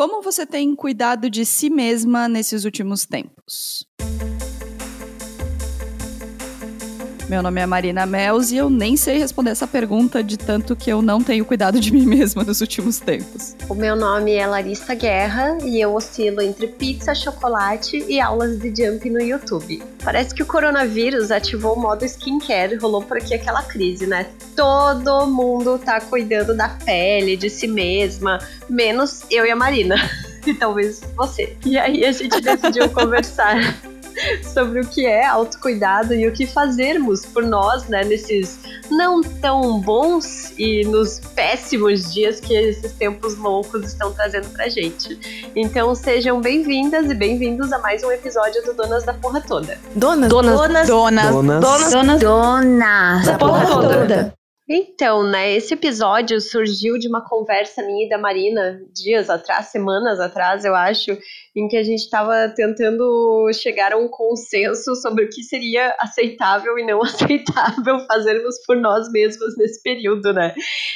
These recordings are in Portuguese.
Como você tem cuidado de si mesma nesses últimos tempos? Meu nome é Marina Mels e eu nem sei responder essa pergunta de tanto que eu não tenho cuidado de mim mesma nos últimos tempos. O meu nome é Larissa Guerra e eu oscilo entre pizza, chocolate e aulas de jump no YouTube. Parece que o coronavírus ativou o modo skincare, rolou por aqui aquela crise, né? Todo mundo tá cuidando da pele, de si mesma, menos eu e a Marina. E talvez você. E aí a gente decidiu conversar sobre o que é autocuidado e o que fazermos por nós, né, nesses não tão bons e nos péssimos dias que esses tempos loucos estão trazendo pra gente. Então sejam bem-vindas e bem-vindos a mais um episódio do Donas da Porra Toda. Donas, donas, donas, donas, donas, donas, donas, donas da porra toda. Então, né, esse episódio surgiu de uma conversa minha e da Marina dias atrás, semanas atrás, eu acho, em que a gente estava tentando chegar a um consenso sobre o que seria aceitável e não aceitável fazermos por nós mesmos nesse período, né?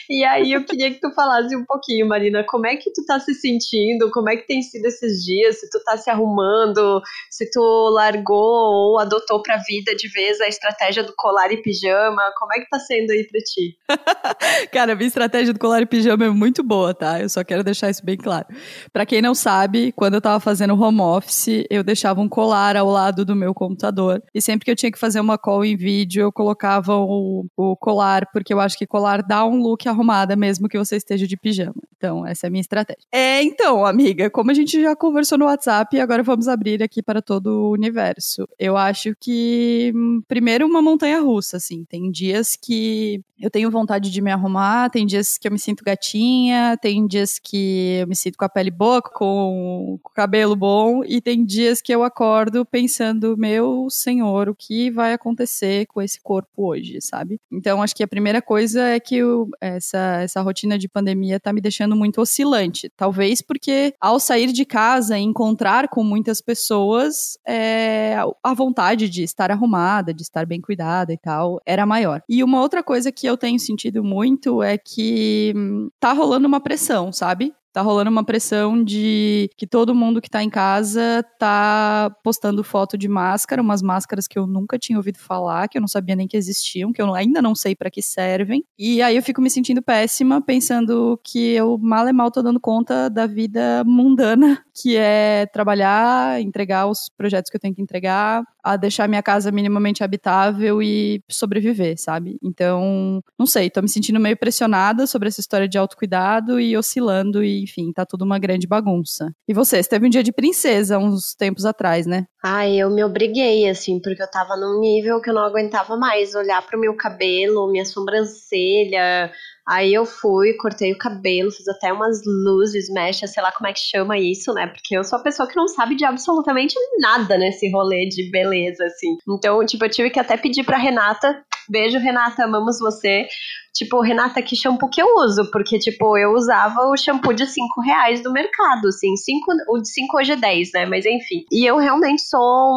E aí eu queria que tu falasse um pouquinho, Marina, como é que tu tá se sentindo, como é que tem sido esses dias, se tu tá se arrumando, se tu largou ou adotou pra vida de vez a estratégia do colar e pijama, como é que tá sendo aí pra ti? Cara, minha estratégia do colar e pijama é muito boa, tá? Eu só quero deixar isso bem claro. Para quem não sabe, quando eu tava fazendo home office, eu deixava um colar ao lado do meu computador. E sempre que eu tinha que fazer uma call em vídeo, eu colocava o, o colar, porque eu acho que colar dá um look arrumada, mesmo que você esteja de pijama. Então, essa é a minha estratégia. É, então, amiga, como a gente já conversou no WhatsApp, agora vamos abrir aqui para todo o universo. Eu acho que, hum, primeiro, uma montanha russa, assim. Tem dias que eu tenho vontade de me arrumar, tem dias que eu me sinto gatinha, tem dias que eu me sinto com a pele boa, com o cabelo bom, e tem dias que eu acordo pensando, meu senhor, o que vai acontecer com esse corpo hoje, sabe? Então, acho que a primeira coisa é que eu, essa, essa rotina de pandemia tá me deixando muito oscilante. Talvez porque ao sair de casa e encontrar com muitas pessoas, é, a vontade de estar arrumada, de estar bem cuidada e tal, era maior. E uma outra coisa que eu tenho sentido muito é que hum, tá rolando uma pressão, sabe? Tá rolando uma pressão de que todo mundo que tá em casa tá postando foto de máscara, umas máscaras que eu nunca tinha ouvido falar, que eu não sabia nem que existiam, que eu ainda não sei para que servem. E aí eu fico me sentindo péssima, pensando que eu mal e mal tô dando conta da vida mundana, que é trabalhar, entregar os projetos que eu tenho que entregar, a deixar minha casa minimamente habitável e sobreviver, sabe? Então, não sei, tô me sentindo meio pressionada sobre essa história de autocuidado e oscilando e, enfim, tá tudo uma grande bagunça. E você, você teve um dia de princesa uns tempos atrás, né? Ai, eu me obriguei, assim, porque eu tava num nível que eu não aguentava mais olhar pro meu cabelo, minha sobrancelha, Aí eu fui, cortei o cabelo, fiz até umas luzes, mecha, sei lá como é que chama isso, né? Porque eu sou a pessoa que não sabe de absolutamente nada nesse rolê de beleza, assim. Então, tipo, eu tive que até pedir pra Renata. Beijo, Renata, amamos você. Tipo, Renata, que shampoo que eu uso? Porque, tipo, eu usava o shampoo de 5 reais do mercado, assim. Cinco, o de 5 hoje é 10, né? Mas enfim. E eu realmente sou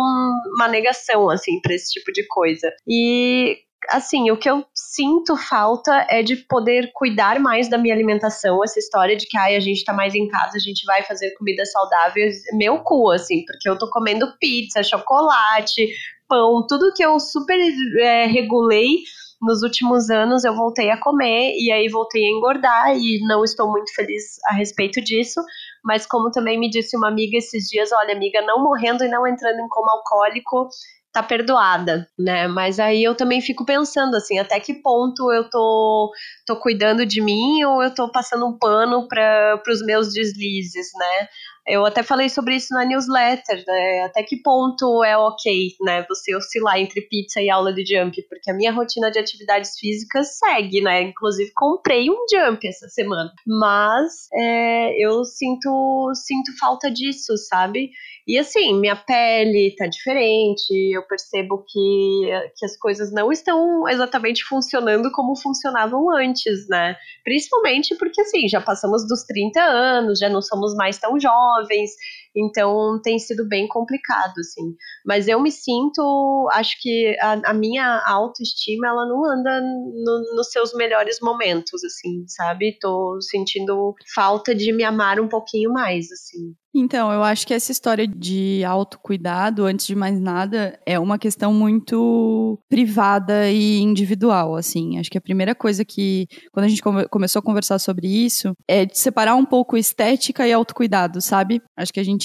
uma negação, assim, pra esse tipo de coisa. E assim, o que eu sinto falta é de poder cuidar mais da minha alimentação. Essa história de que ai, a gente tá mais em casa, a gente vai fazer comidas saudáveis, meu cu, assim, porque eu tô comendo pizza, chocolate, pão, tudo que eu super é, regulei nos últimos anos eu voltei a comer e aí voltei a engordar e não estou muito feliz a respeito disso. Mas como também me disse uma amiga esses dias, olha, amiga, não morrendo e não entrando em coma alcoólico, tá perdoada, né? Mas aí eu também fico pensando assim, até que ponto eu tô, tô cuidando de mim ou eu tô passando um pano para os meus deslizes, né? Eu até falei sobre isso na newsletter, né? Até que ponto é ok, né? Você oscilar entre pizza e aula de jump, porque a minha rotina de atividades físicas segue, né? Inclusive comprei um jump essa semana, mas é, eu sinto sinto falta disso, sabe? E assim, minha pele tá diferente, eu percebo que, que as coisas não estão exatamente funcionando como funcionavam antes, né? Principalmente porque assim, já passamos dos 30 anos, já não somos mais tão jovens jovens, então tem sido bem complicado, assim. Mas eu me sinto, acho que a, a minha autoestima, ela não anda no, nos seus melhores momentos, assim, sabe? Tô sentindo falta de me amar um pouquinho mais, assim. Então, eu acho que essa história de autocuidado, antes de mais nada, é uma questão muito privada e individual, assim. Acho que a primeira coisa que, quando a gente come começou a conversar sobre isso, é de separar um pouco estética e autocuidado, sabe? Acho que a gente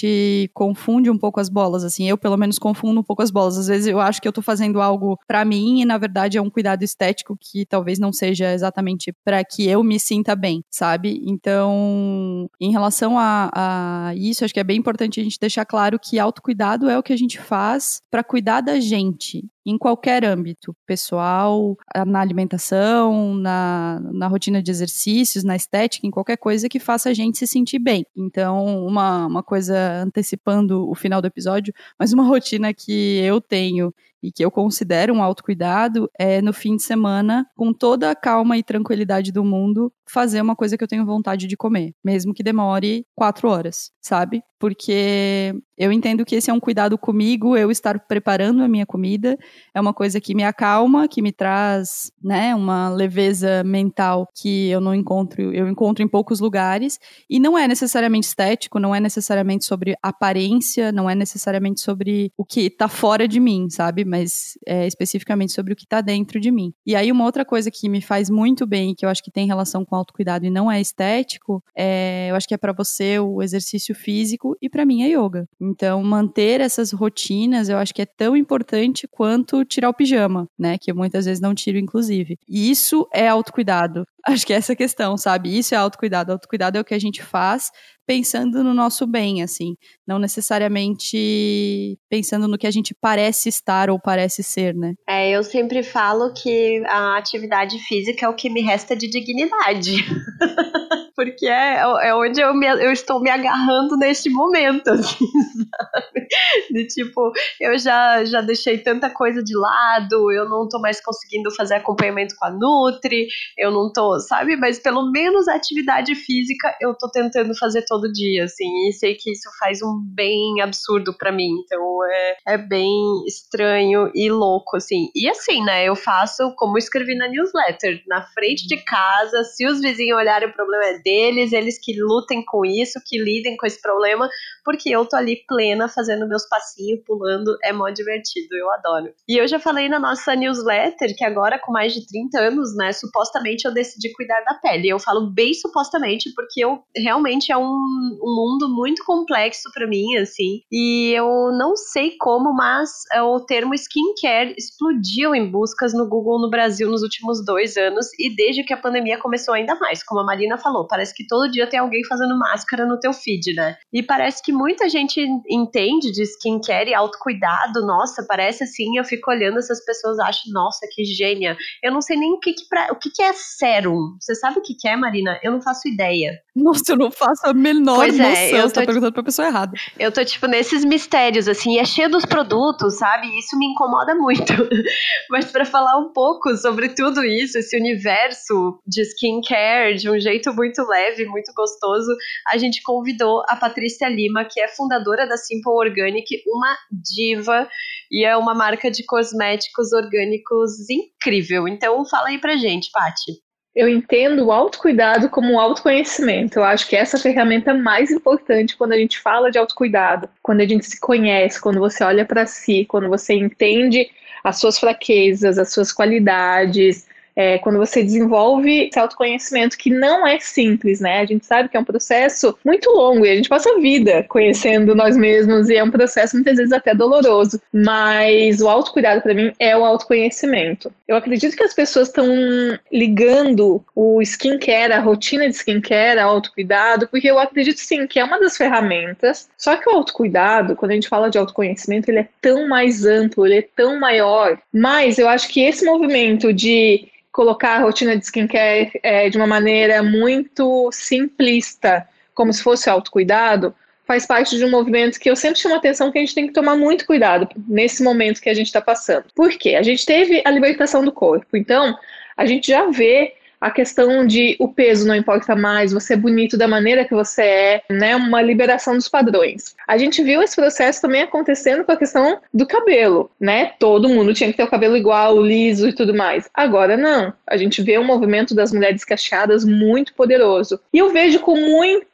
confunde um pouco as bolas, assim. Eu, pelo menos, confundo um pouco as bolas. Às vezes eu acho que eu tô fazendo algo para mim e, na verdade, é um cuidado estético que talvez não seja exatamente para que eu me sinta bem, sabe? Então, em relação a, a isso, isso, acho que é bem importante a gente deixar claro que autocuidado é o que a gente faz para cuidar da gente em qualquer âmbito, pessoal, na alimentação, na, na rotina de exercícios, na estética, em qualquer coisa que faça a gente se sentir bem. Então, uma, uma coisa antecipando o final do episódio, mas uma rotina que eu tenho e que eu considero um autocuidado é no fim de semana, com toda a calma e tranquilidade do mundo, fazer uma coisa que eu tenho vontade de comer, mesmo que demore quatro horas, sabe? Porque eu entendo que esse é um cuidado comigo, eu estar preparando a minha comida, é uma coisa que me acalma, que me traz, né, uma leveza mental que eu não encontro, eu encontro em poucos lugares, e não é necessariamente estético, não é necessariamente sobre aparência, não é necessariamente sobre o que está fora de mim, sabe? Mas é especificamente sobre o que está dentro de mim. E aí uma outra coisa que me faz muito bem, que eu acho que tem relação com autocuidado e não é estético, é, eu acho que é para você o exercício físico e para mim é yoga. Então, manter essas rotinas eu acho que é tão importante quanto tirar o pijama, né? Que eu muitas vezes não tiro, inclusive. E isso é autocuidado. Acho que é essa questão, sabe? Isso é autocuidado. Autocuidado é o que a gente faz pensando no nosso bem, assim. Não necessariamente pensando no que a gente parece estar ou parece ser, né? É, eu sempre falo que a atividade física é o que me resta de dignidade. Porque é, é onde eu, me, eu estou me agarrando neste momento, assim, sabe? De tipo, eu já, já deixei tanta coisa de lado, eu não tô mais conseguindo fazer acompanhamento com a Nutri, eu não tô, sabe? Mas pelo menos a atividade física eu tô tentando fazer todo dia, assim, e sei que isso faz um bem absurdo para mim, então é, é bem estranho e louco, assim. E assim, né, eu faço como escrevi na newsletter, na frente de casa, se os vizinhos olharem o problema é deles, eles que lutem com isso, que lidem com esse problema, porque eu tô ali plena fazendo meus passinhos, pulando, é mó divertido, eu adoro. E eu já falei na nossa newsletter que agora, com mais de 30 anos, né, supostamente eu decidi cuidar da pele. Eu falo bem supostamente, porque eu realmente é um, um mundo muito complexo para mim, assim, e eu não sei como, mas é, o termo skincare explodiu em buscas no Google no Brasil nos últimos dois anos, e desde que a pandemia começou ainda mais, como a Marina falou, parece que todo dia tem alguém fazendo máscara no teu feed, né? E parece que muita gente entende de skincare e autocuidado, nossa, parece assim, eu fico olhando essas pessoas, acho, nossa, que gênia. Eu não sei nem o que, que, pra, o que, que é sérum. Você sabe o que, que é, Marina? Eu não faço ideia. Nossa, eu não faço a menor pois é, noção. É, eu tô, você tá perguntando pra pessoa errada. Eu tô, tipo, nesses mistérios, assim, é cheio dos produtos, sabe? Isso me incomoda muito. Mas para falar um pouco sobre tudo isso, esse universo de skincare, de um jeito muito leve, muito gostoso, a gente convidou a Patrícia Lima, que é fundadora da Simple Organic, uma diva e é uma marca de cosméticos orgânicos incrível. Então, fala aí pra gente, Pati. Eu entendo o autocuidado como autoconhecimento. Eu acho que essa é ferramenta mais importante quando a gente fala de autocuidado, quando a gente se conhece, quando você olha para si, quando você entende as suas fraquezas, as suas qualidades, é, quando você desenvolve esse autoconhecimento, que não é simples, né? A gente sabe que é um processo muito longo e a gente passa a vida conhecendo nós mesmos e é um processo muitas vezes até doloroso, mas o autocuidado para mim é o autoconhecimento. Eu acredito que as pessoas estão ligando o skincare, a rotina de skincare, ao autocuidado, porque eu acredito sim que é uma das ferramentas, só que o autocuidado, quando a gente fala de autoconhecimento, ele é tão mais amplo, ele é tão maior, mas eu acho que esse movimento de colocar a rotina de skincare é, de uma maneira muito simplista, como se fosse autocuidado, faz parte de um movimento que eu sempre chamo a atenção que a gente tem que tomar muito cuidado nesse momento que a gente está passando. Por quê? A gente teve a libertação do corpo, então a gente já vê a questão de o peso não importa mais, você é bonito da maneira que você é, né? Uma liberação dos padrões. A gente viu esse processo também acontecendo com a questão do cabelo, né? Todo mundo tinha que ter o cabelo igual, liso e tudo mais. Agora não. A gente vê o movimento das mulheres cacheadas muito poderoso. E eu vejo com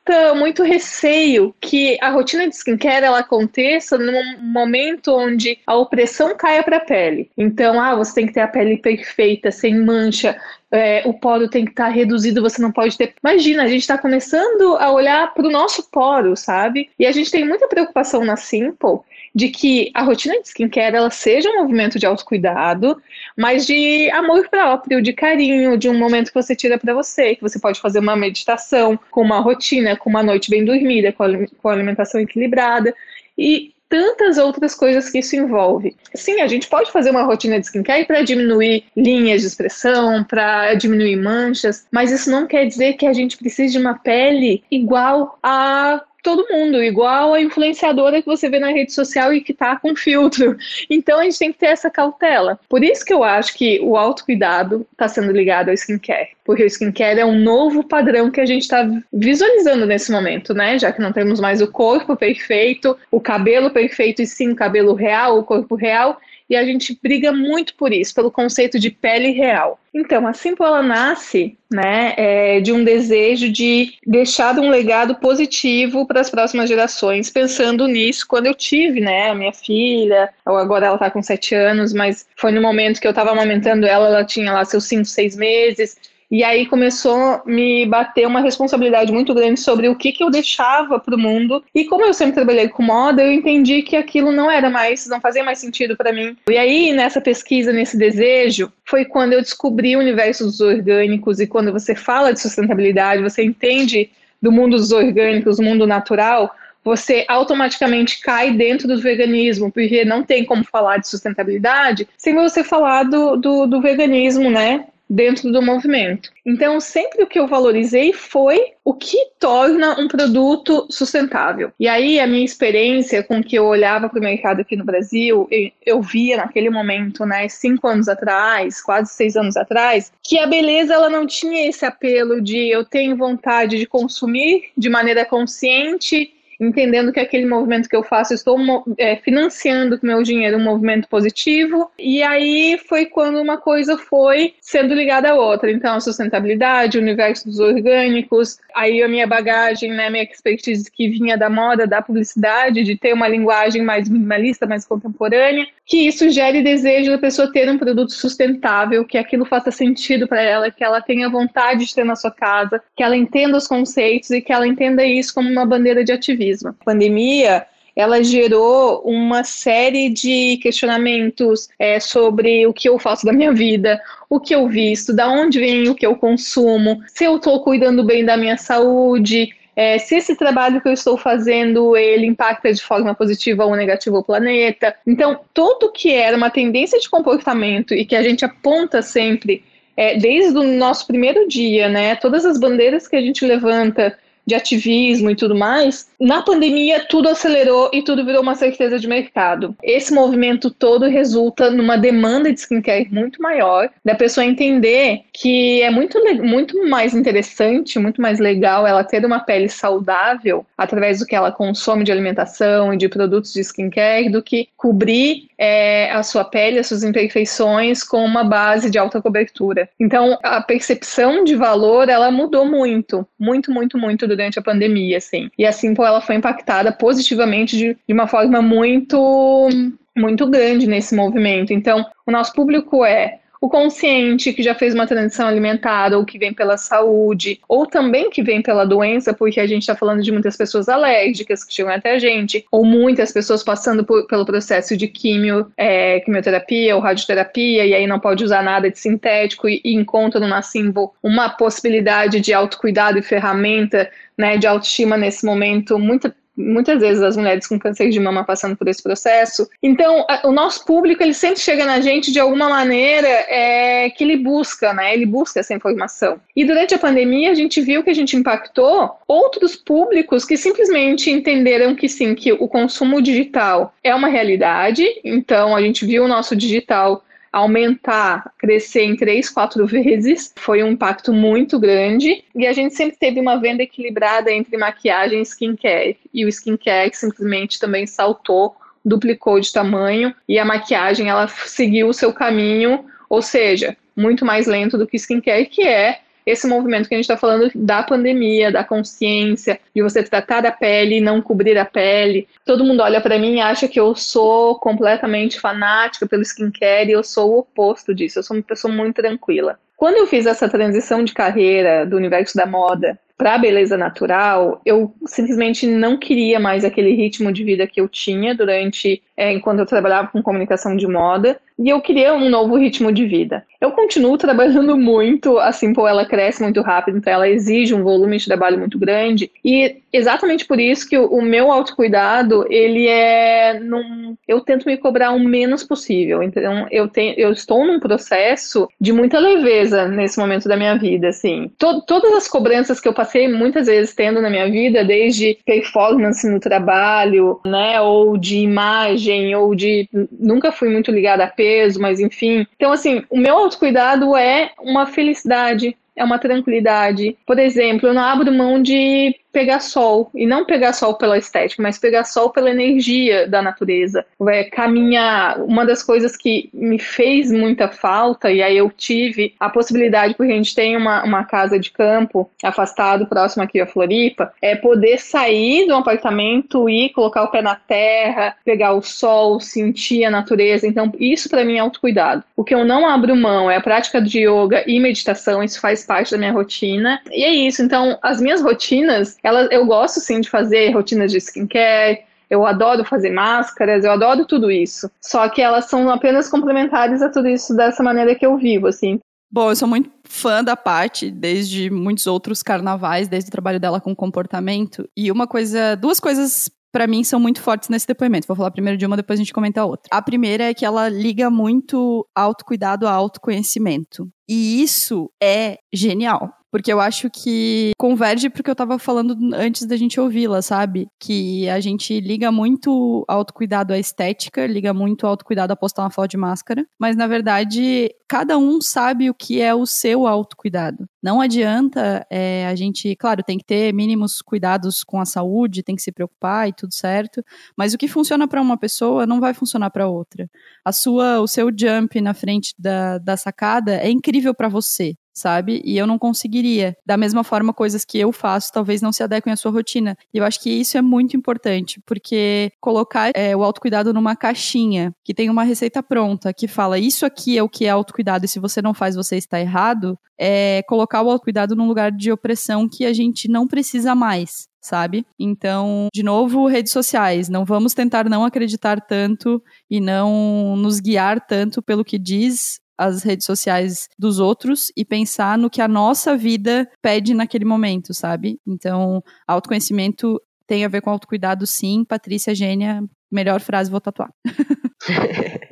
muita, muito receio que a rotina de skincare ela aconteça num momento onde a opressão caia para a pele. Então, ah, você tem que ter a pele perfeita, sem mancha, é, o poro tem que estar tá reduzido, você não pode ter. Imagina, a gente está começando a olhar para o nosso poro, sabe? E a gente tem muita preocupação na Simple de que a rotina de skincare ela seja um movimento de autocuidado, mas de amor próprio, de carinho, de um momento que você tira para você, que você pode fazer uma meditação, com uma rotina, com uma noite bem dormida, com alimentação equilibrada. E tantas outras coisas que isso envolve. Sim, a gente pode fazer uma rotina de skincare para diminuir linhas de expressão, para diminuir manchas, mas isso não quer dizer que a gente precise de uma pele igual a todo mundo, igual a influenciadora que você vê na rede social e que tá com filtro. Então a gente tem que ter essa cautela. Por isso que eu acho que o autocuidado está sendo ligado ao skincare. Porque o skincare é um novo padrão que a gente está visualizando nesse momento, né? Já que não temos mais o corpo perfeito, o cabelo perfeito e sim o cabelo real, o corpo real e a gente briga muito por isso, pelo conceito de pele real. Então, a Simple ela nasce né, é, de um desejo de deixar um legado positivo para as próximas gerações, pensando nisso quando eu tive né, a minha filha, agora ela está com sete anos, mas foi no momento que eu estava amamentando ela, ela tinha lá seus cinco, seis meses, e aí começou a me bater uma responsabilidade muito grande sobre o que, que eu deixava para o mundo. E como eu sempre trabalhei com moda, eu entendi que aquilo não era mais, não fazia mais sentido para mim. E aí, nessa pesquisa, nesse desejo, foi quando eu descobri o universo dos orgânicos. E quando você fala de sustentabilidade, você entende do mundo dos orgânicos, do mundo natural, você automaticamente cai dentro do veganismo, porque não tem como falar de sustentabilidade sem você falar do, do, do veganismo, né? Dentro do movimento. Então, sempre o que eu valorizei foi o que torna um produto sustentável. E aí, a minha experiência com que eu olhava para o mercado aqui no Brasil, eu, via naquele momento, né, cinco anos atrás, quase seis anos atrás, que a beleza ela não tinha esse apelo de eu tenho vontade de consumir de maneira consciente entendendo que aquele movimento que eu faço, estou é, financiando com meu dinheiro um movimento positivo. E aí foi quando uma coisa foi sendo ligada à outra. Então, a sustentabilidade, o universo dos orgânicos, aí a minha bagagem, né, minha expertise que vinha da moda, da publicidade, de ter uma linguagem mais minimalista, mais contemporânea, que isso gere desejo da pessoa ter um produto sustentável, que aquilo faça sentido para ela, que ela tenha vontade de ter na sua casa, que ela entenda os conceitos e que ela entenda isso como uma bandeira de ativismo a pandemia ela gerou uma série de questionamentos é, sobre o que eu faço da minha vida, o que eu visto, da onde vem o que eu consumo, se eu estou cuidando bem da minha saúde, é, se esse trabalho que eu estou fazendo ele impacta de forma positiva ou negativa o planeta. Então, tudo que era uma tendência de comportamento e que a gente aponta sempre é, desde o nosso primeiro dia, né? Todas as bandeiras que a gente levanta de ativismo e tudo mais, na pandemia tudo acelerou e tudo virou uma certeza de mercado. Esse movimento todo resulta numa demanda de skincare muito maior, da pessoa entender que é muito, muito mais interessante, muito mais legal ela ter uma pele saudável através do que ela consome de alimentação e de produtos de skincare do que cobrir é, a sua pele, as suas imperfeições com uma base de alta cobertura. Então, a percepção de valor, ela mudou muito, muito, muito, muito durante a pandemia, assim. E assim, pô, ela foi impactada positivamente de, de uma forma muito muito grande nesse movimento. Então, o nosso público é o consciente que já fez uma transição alimentar ou que vem pela saúde, ou também que vem pela doença, porque a gente está falando de muitas pessoas alérgicas que chegam até a gente, ou muitas pessoas passando por, pelo processo de quimio, é, quimioterapia ou radioterapia, e aí não pode usar nada de sintético e, e encontra no Nassimbo uma possibilidade de autocuidado e ferramenta né, de autoestima nesse momento muito muitas vezes as mulheres com câncer de mama passando por esse processo. Então, a, o nosso público ele sempre chega na gente de alguma maneira é, que ele busca, né? Ele busca essa informação. E durante a pandemia a gente viu que a gente impactou outros públicos que simplesmente entenderam que sim, que o consumo digital é uma realidade. Então, a gente viu o nosso digital aumentar, crescer em três, quatro vezes. Foi um impacto muito grande. E a gente sempre teve uma venda equilibrada entre maquiagem e skincare. E o skincare simplesmente também saltou, duplicou de tamanho. E a maquiagem, ela seguiu o seu caminho, ou seja, muito mais lento do que skincare, que é esse movimento que a gente está falando da pandemia, da consciência, de você tratar a pele não cobrir a pele. Todo mundo olha para mim e acha que eu sou completamente fanática pelo skincare e eu sou o oposto disso. Eu sou uma pessoa muito tranquila. Quando eu fiz essa transição de carreira do universo da moda para a beleza natural, eu simplesmente não queria mais aquele ritmo de vida que eu tinha durante é, enquanto eu trabalhava com comunicação de moda e eu queria um novo ritmo de vida. Eu continuo trabalhando muito, a Simple ela cresce muito rápido, então ela exige um volume de trabalho muito grande e exatamente por isso que o, meu autocuidado, ele é num, eu tento me cobrar o menos possível. Então eu tenho eu estou num processo de muita leveza nesse momento da minha vida, assim. To, todas as cobranças que eu passei muitas vezes tendo na minha vida, desde performance no trabalho, né, ou de imagem, ou de nunca fui muito ligada a mas enfim. Então, assim, o meu autocuidado é uma felicidade, é uma tranquilidade. Por exemplo, eu não abro mão de pegar sol, e não pegar sol pela estética, mas pegar sol pela energia da natureza. É, caminhar, uma das coisas que me fez muita falta, e aí eu tive a possibilidade, porque a gente tem uma, uma casa de campo afastado, próximo aqui a Floripa, é poder sair do apartamento e colocar o pé na terra, pegar o sol, sentir a natureza. Então, isso para mim é autocuidado. O que eu não abro mão é a prática de yoga e meditação, isso faz parte da minha rotina. E é isso. Então, as minhas rotinas, eu gosto sim de fazer rotinas de skincare, eu adoro fazer máscaras, eu adoro tudo isso. Só que elas são apenas complementares a tudo isso dessa maneira que eu vivo, assim. Bom, eu sou muito fã da Paty, desde muitos outros carnavais, desde o trabalho dela com comportamento. E uma coisa, duas coisas para mim são muito fortes nesse depoimento. Vou falar primeiro de uma, depois a gente comenta a outra. A primeira é que ela liga muito autocuidado a autoconhecimento. E isso é genial. Porque eu acho que converge porque eu tava falando antes da gente ouvi-la, sabe? Que a gente liga muito autocuidado à estética, liga muito autocuidado a postar uma foto de máscara, mas na verdade cada um sabe o que é o seu autocuidado. Não adianta é, a gente, claro, tem que ter mínimos cuidados com a saúde, tem que se preocupar e tudo certo, mas o que funciona para uma pessoa não vai funcionar para outra. A sua, o seu jump na frente da, da sacada é incrível para você sabe? E eu não conseguiria. Da mesma forma, coisas que eu faço talvez não se adequem à sua rotina. E eu acho que isso é muito importante, porque colocar é, o autocuidado numa caixinha que tem uma receita pronta, que fala isso aqui é o que é autocuidado e se você não faz, você está errado, é colocar o autocuidado num lugar de opressão que a gente não precisa mais sabe? Então, de novo, redes sociais. Não vamos tentar não acreditar tanto e não nos guiar tanto pelo que diz as redes sociais dos outros e pensar no que a nossa vida pede naquele momento, sabe? Então, autoconhecimento tem a ver com autocuidado, sim. Patrícia Gênia, melhor frase, vou tatuar.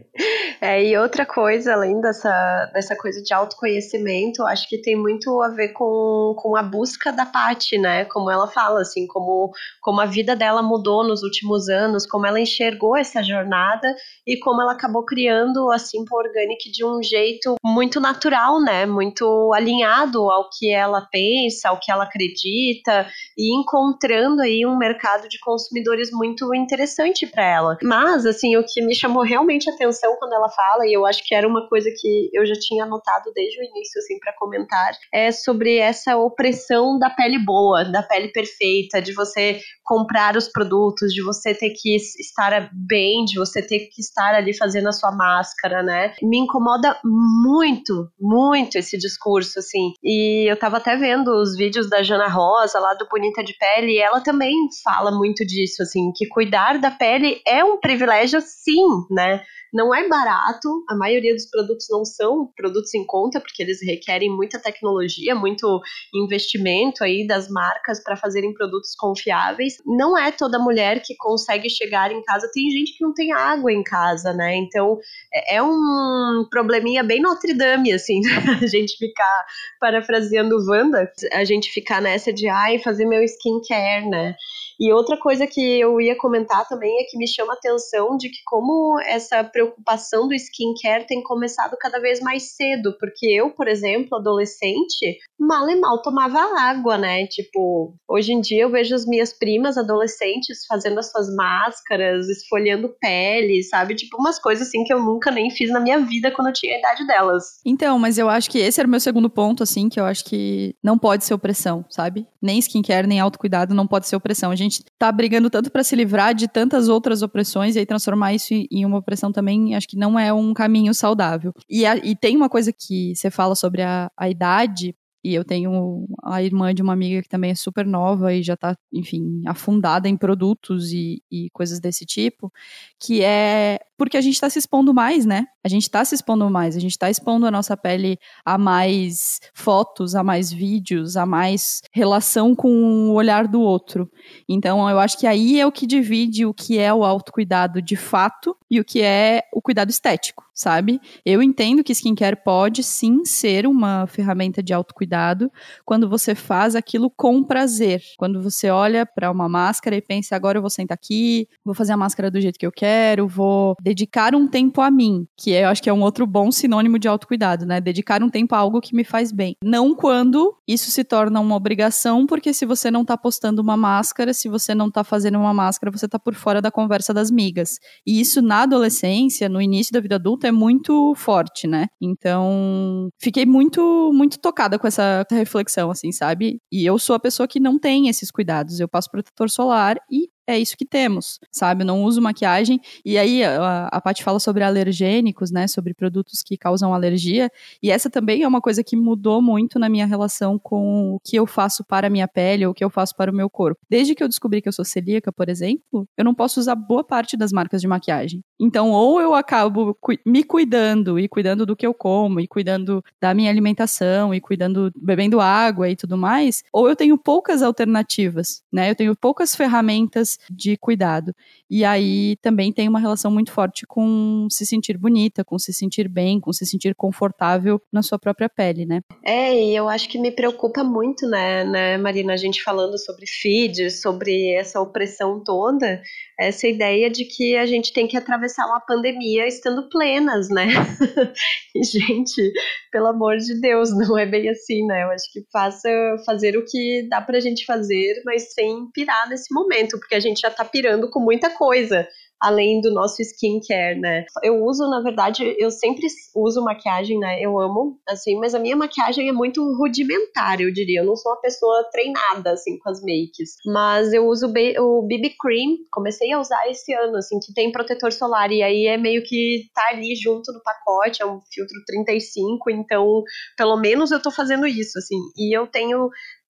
É, e outra coisa, além dessa, dessa coisa de autoconhecimento, acho que tem muito a ver com, com a busca da Paty, né? Como ela fala, assim, como, como a vida dela mudou nos últimos anos, como ela enxergou essa jornada e como ela acabou criando a Simple Organic de um jeito muito natural, né? Muito alinhado ao que ela pensa, ao que ela acredita e encontrando aí um mercado de consumidores muito interessante para ela. Mas, assim, o que me chamou realmente a atenção quando ela fala, e eu acho que era uma coisa que eu já tinha anotado desde o início, assim, para comentar, é sobre essa opressão da pele boa, da pele perfeita, de você comprar os produtos, de você ter que estar bem, de você ter que estar ali fazendo a sua máscara, né? Me incomoda muito, muito esse discurso, assim. E eu tava até vendo os vídeos da Jana Rosa, lá do Bonita de Pele, e ela também fala muito disso, assim, que cuidar da pele é um privilégio, sim, né? Não é barato, a maioria dos produtos não são produtos em conta, porque eles requerem muita tecnologia, muito investimento aí das marcas para fazerem produtos confiáveis. Não é toda mulher que consegue chegar em casa, tem gente que não tem água em casa, né? Então é, é um probleminha bem Notre Dame, assim, a gente ficar parafraseando Wanda, a gente ficar nessa de ai, fazer meu skincare, né? E outra coisa que eu ia comentar também é que me chama a atenção de que como essa preocupação do skincare tem começado cada vez mais cedo, porque eu, por exemplo, adolescente, mal e mal tomava água, né? Tipo, hoje em dia eu vejo as minhas primas adolescentes fazendo as suas máscaras, esfolhando pele, sabe? Tipo, umas coisas assim que eu nunca nem fiz na minha vida quando eu tinha a idade delas. Então, mas eu acho que esse era o meu segundo ponto, assim, que eu acho que não pode ser opressão, sabe? Nem skincare, nem autocuidado não pode ser opressão. A gente tá brigando tanto para se livrar de tantas outras opressões e aí transformar isso em uma opressão também, acho que não é um caminho saudável. E, a, e tem uma coisa que você fala sobre a, a idade, e eu tenho a irmã de uma amiga que também é super nova e já está, enfim, afundada em produtos e, e coisas desse tipo, que é porque a gente está se expondo mais, né? A gente está se expondo mais, a gente está expondo a nossa pele a mais fotos, a mais vídeos, a mais relação com o olhar do outro. Então, eu acho que aí é o que divide o que é o autocuidado de fato e o que é o cuidado estético, sabe? Eu entendo que skincare pode sim ser uma ferramenta de autocuidado quando você faz aquilo com prazer. Quando você olha para uma máscara e pensa, agora eu vou sentar aqui, vou fazer a máscara do jeito que eu quero, vou dedicar um tempo a mim, que eu acho que é um outro bom sinônimo de autocuidado, né? Dedicar um tempo a algo que me faz bem. Não quando isso se torna uma obrigação, porque se você não tá postando uma máscara, se você não tá fazendo uma máscara, você tá por fora da conversa das migas. E isso na adolescência, no início da vida adulta, é muito forte, né? Então, fiquei muito, muito tocada com essa reflexão, assim, sabe? E eu sou a pessoa que não tem esses cuidados. Eu passo protetor solar e é isso que temos, sabe? Eu não uso maquiagem. E aí a, a Paty fala sobre alergênicos, né? Sobre produtos que causam alergia. E essa também é uma coisa que mudou muito na minha relação com o que eu faço para a minha pele ou o que eu faço para o meu corpo. Desde que eu descobri que eu sou celíaca, por exemplo, eu não posso usar boa parte das marcas de maquiagem. Então, ou eu acabo cu me cuidando e cuidando do que eu como e cuidando da minha alimentação e cuidando, bebendo água e tudo mais, ou eu tenho poucas alternativas, né? Eu tenho poucas ferramentas de cuidado. E aí também tem uma relação muito forte com se sentir bonita, com se sentir bem, com se sentir confortável na sua própria pele, né? É, e eu acho que me preocupa muito, né, né Marina, a gente falando sobre feeds, sobre essa opressão toda, essa ideia de que a gente tem que atravessar uma pandemia estando plenas, né? e, gente, pelo amor de Deus, não é bem assim, né? Eu acho que faça fazer o que dá pra gente fazer, mas sem pirar nesse momento, porque a gente já tá pirando com muita coisa além do nosso skincare, né? Eu uso, na verdade, eu sempre uso maquiagem, né? Eu amo, assim, mas a minha maquiagem é muito rudimentar, eu diria. Eu não sou uma pessoa treinada, assim, com as makes. Mas eu uso o BB Cream, comecei a usar esse ano, assim, que tem protetor solar. E aí é meio que tá ali junto no pacote, é um filtro 35, então pelo menos eu tô fazendo isso, assim. E eu tenho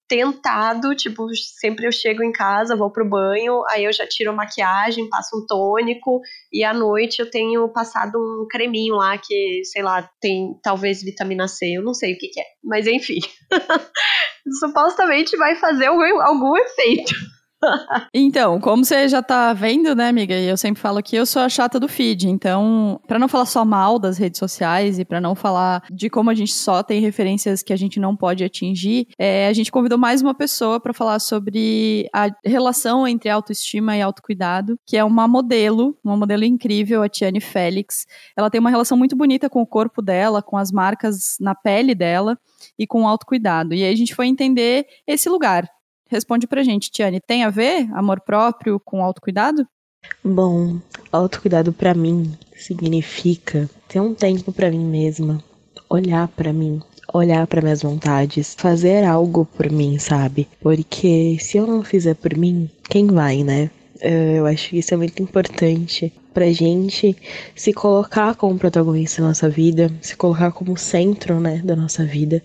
tentado, tipo, sempre eu chego em casa, vou pro banho, aí eu já tiro a maquiagem, passo um tônico e à noite eu tenho passado um creminho lá que, sei lá, tem talvez vitamina C, eu não sei o que, que é, mas enfim. Supostamente vai fazer algum, algum efeito então, como você já tá vendo, né, amiga? E eu sempre falo que eu sou a chata do feed. Então, para não falar só mal das redes sociais e para não falar de como a gente só tem referências que a gente não pode atingir, é, a gente convidou mais uma pessoa para falar sobre a relação entre autoestima e autocuidado, que é uma modelo, uma modelo incrível, a Tiane Félix. Ela tem uma relação muito bonita com o corpo dela, com as marcas na pele dela e com o autocuidado. E aí a gente foi entender esse lugar Responde pra gente, Tiane, tem a ver amor próprio com autocuidado? Bom, autocuidado para mim significa ter um tempo para mim mesma, olhar para mim, olhar para minhas vontades, fazer algo por mim, sabe? Porque se eu não fizer por mim, quem vai, né? Eu acho que isso é muito importante pra gente se colocar como protagonista da nossa vida, se colocar como centro, né, da nossa vida.